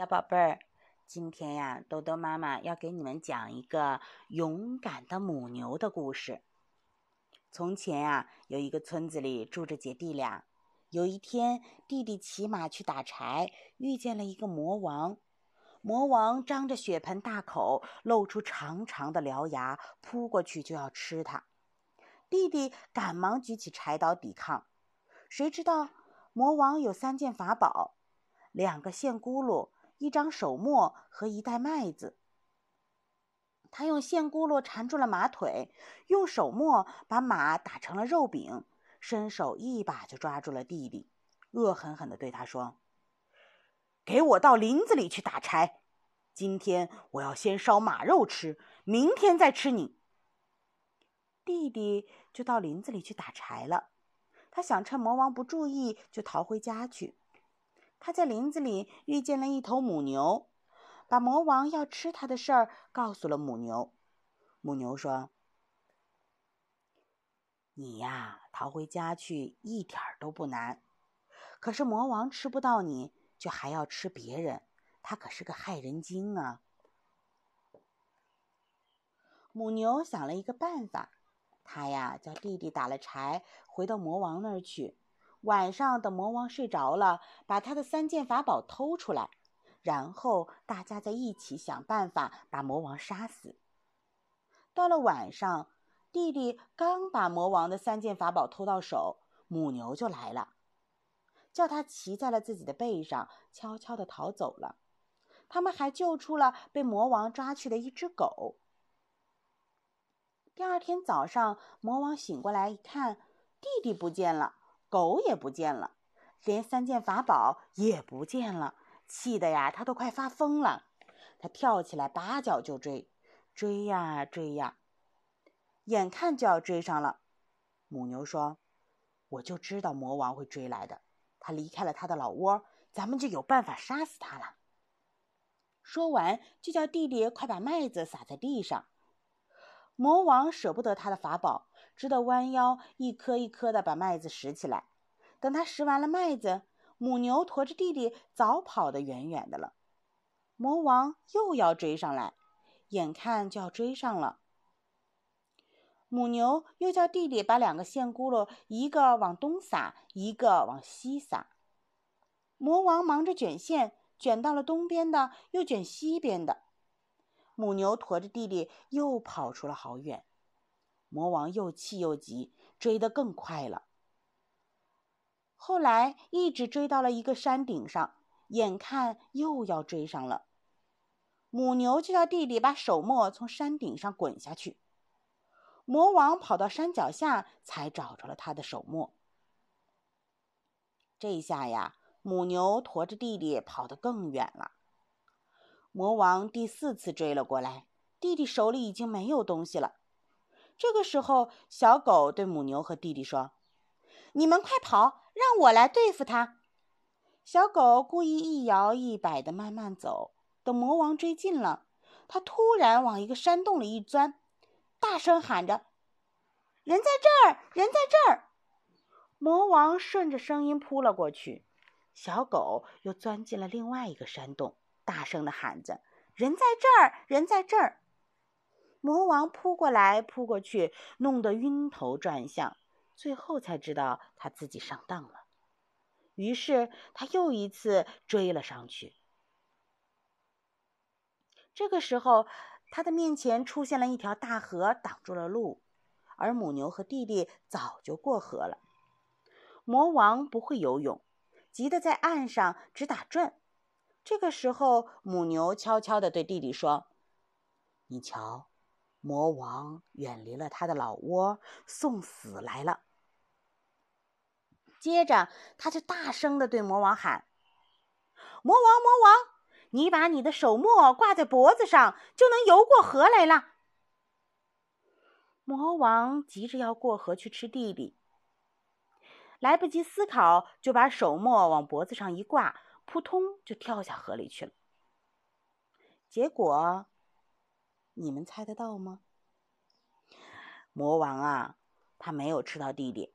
小宝贝儿，今天呀，豆豆妈妈要给你们讲一个勇敢的母牛的故事。从前呀，有一个村子里住着姐弟俩。有一天，弟弟骑马去打柴，遇见了一个魔王。魔王张着血盆大口，露出长长的獠牙，扑过去就要吃他。弟弟赶忙举起柴刀抵抗，谁知道魔王有三件法宝：两个线轱辘。一张手磨和一袋麦子，他用线轱辘缠住了马腿，用手磨把马打成了肉饼，伸手一把就抓住了弟弟，恶狠狠地对他说：“给我到林子里去打柴！今天我要先烧马肉吃，明天再吃你。”弟弟就到林子里去打柴了，他想趁魔王不注意就逃回家去。他在林子里遇见了一头母牛，把魔王要吃他的事儿告诉了母牛。母牛说：“你呀，逃回家去一点儿都不难。可是魔王吃不到你，就还要吃别人，他可是个害人精啊。”母牛想了一个办法，他呀叫弟弟打了柴，回到魔王那儿去。晚上等魔王睡着了，把他的三件法宝偷出来，然后大家再一起想办法把魔王杀死。到了晚上，弟弟刚把魔王的三件法宝偷到手，母牛就来了，叫他骑在了自己的背上，悄悄地逃走了。他们还救出了被魔王抓去的一只狗。第二天早上，魔王醒过来一看，弟弟不见了。狗也不见了，连三件法宝也不见了，气得呀，他都快发疯了。他跳起来，拔脚就追，追呀追呀，眼看就要追上了。母牛说：“我就知道魔王会追来的，他离开了他的老窝，咱们就有办法杀死他了。”说完，就叫弟弟快把麦子撒在地上。魔王舍不得他的法宝，只得弯腰一颗一颗的把麦子拾起来。等他拾完了麦子，母牛驮着弟弟早跑得远远的了。魔王又要追上来，眼看就要追上了。母牛又叫弟弟把两个线轱辘，一个往东撒，一个往西撒。魔王忙着卷线，卷到了东边的，又卷西边的。母牛驮着弟弟又跑出了好远，魔王又气又急，追得更快了。后来一直追到了一个山顶上，眼看又要追上了，母牛就叫弟弟把手磨从山顶上滚下去。魔王跑到山脚下，才找着了他的手磨。这下呀，母牛驮着弟弟跑得更远了。魔王第四次追了过来，弟弟手里已经没有东西了。这个时候，小狗对母牛和弟弟说：“你们快跑，让我来对付他。”小狗故意一摇一摆的慢慢走。等魔王追近了，他突然往一个山洞里一钻，大声喊着：“人在这儿，人在这儿！”魔王顺着声音扑了过去，小狗又钻进了另外一个山洞。大声的喊着：“人在这儿，人在这儿！”魔王扑过来扑过去，弄得晕头转向，最后才知道他自己上当了。于是他又一次追了上去。这个时候，他的面前出现了一条大河，挡住了路，而母牛和弟弟早就过河了。魔王不会游泳，急得在岸上直打转。这个时候，母牛悄悄地对弟弟说：“你瞧，魔王远离了他的老窝，送死来了。”接着，他就大声地对魔王喊：“魔王，魔王，你把你的手墨挂在脖子上，就能游过河来了。”魔王急着要过河去吃弟弟，来不及思考，就把手墨往脖子上一挂。扑通就跳下河里去了。结果，你们猜得到吗？魔王啊，他没有吃到弟弟，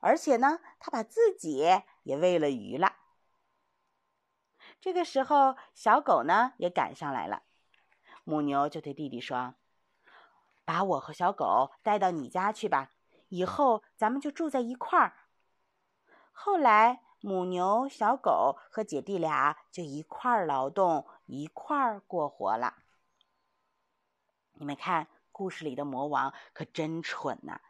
而且呢，他把自己也喂了鱼了。这个时候，小狗呢也赶上来了。母牛就对弟弟说：“把我和小狗带到你家去吧，以后咱们就住在一块儿。”后来，母牛、小狗和姐弟俩就一块儿劳动，一块儿过活了。你们看，故事里的魔王可真蠢呐！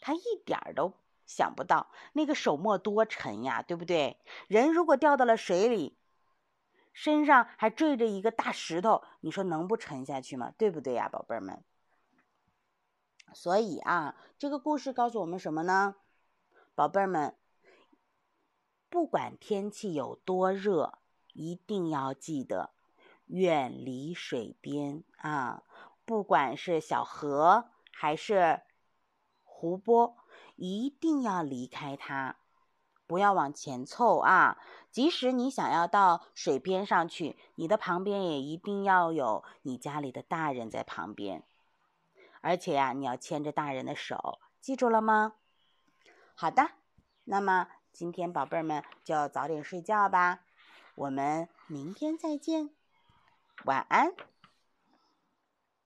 他一点儿都想不到那个手墨多沉呀，对不对？人如果掉到了水里，身上还坠着一个大石头，你说能不沉下去吗？对不对呀，宝贝儿们？所以啊，这个故事告诉我们什么呢？宝贝儿们，不管天气有多热，一定要记得远离水边啊！不管是小河还是湖泊，一定要离开它，不要往前凑啊！即使你想要到水边上去，你的旁边也一定要有你家里的大人在旁边，而且呀，你要牵着大人的手，记住了吗？好的，那么今天宝贝儿们就早点睡觉吧，我们明天再见，晚安。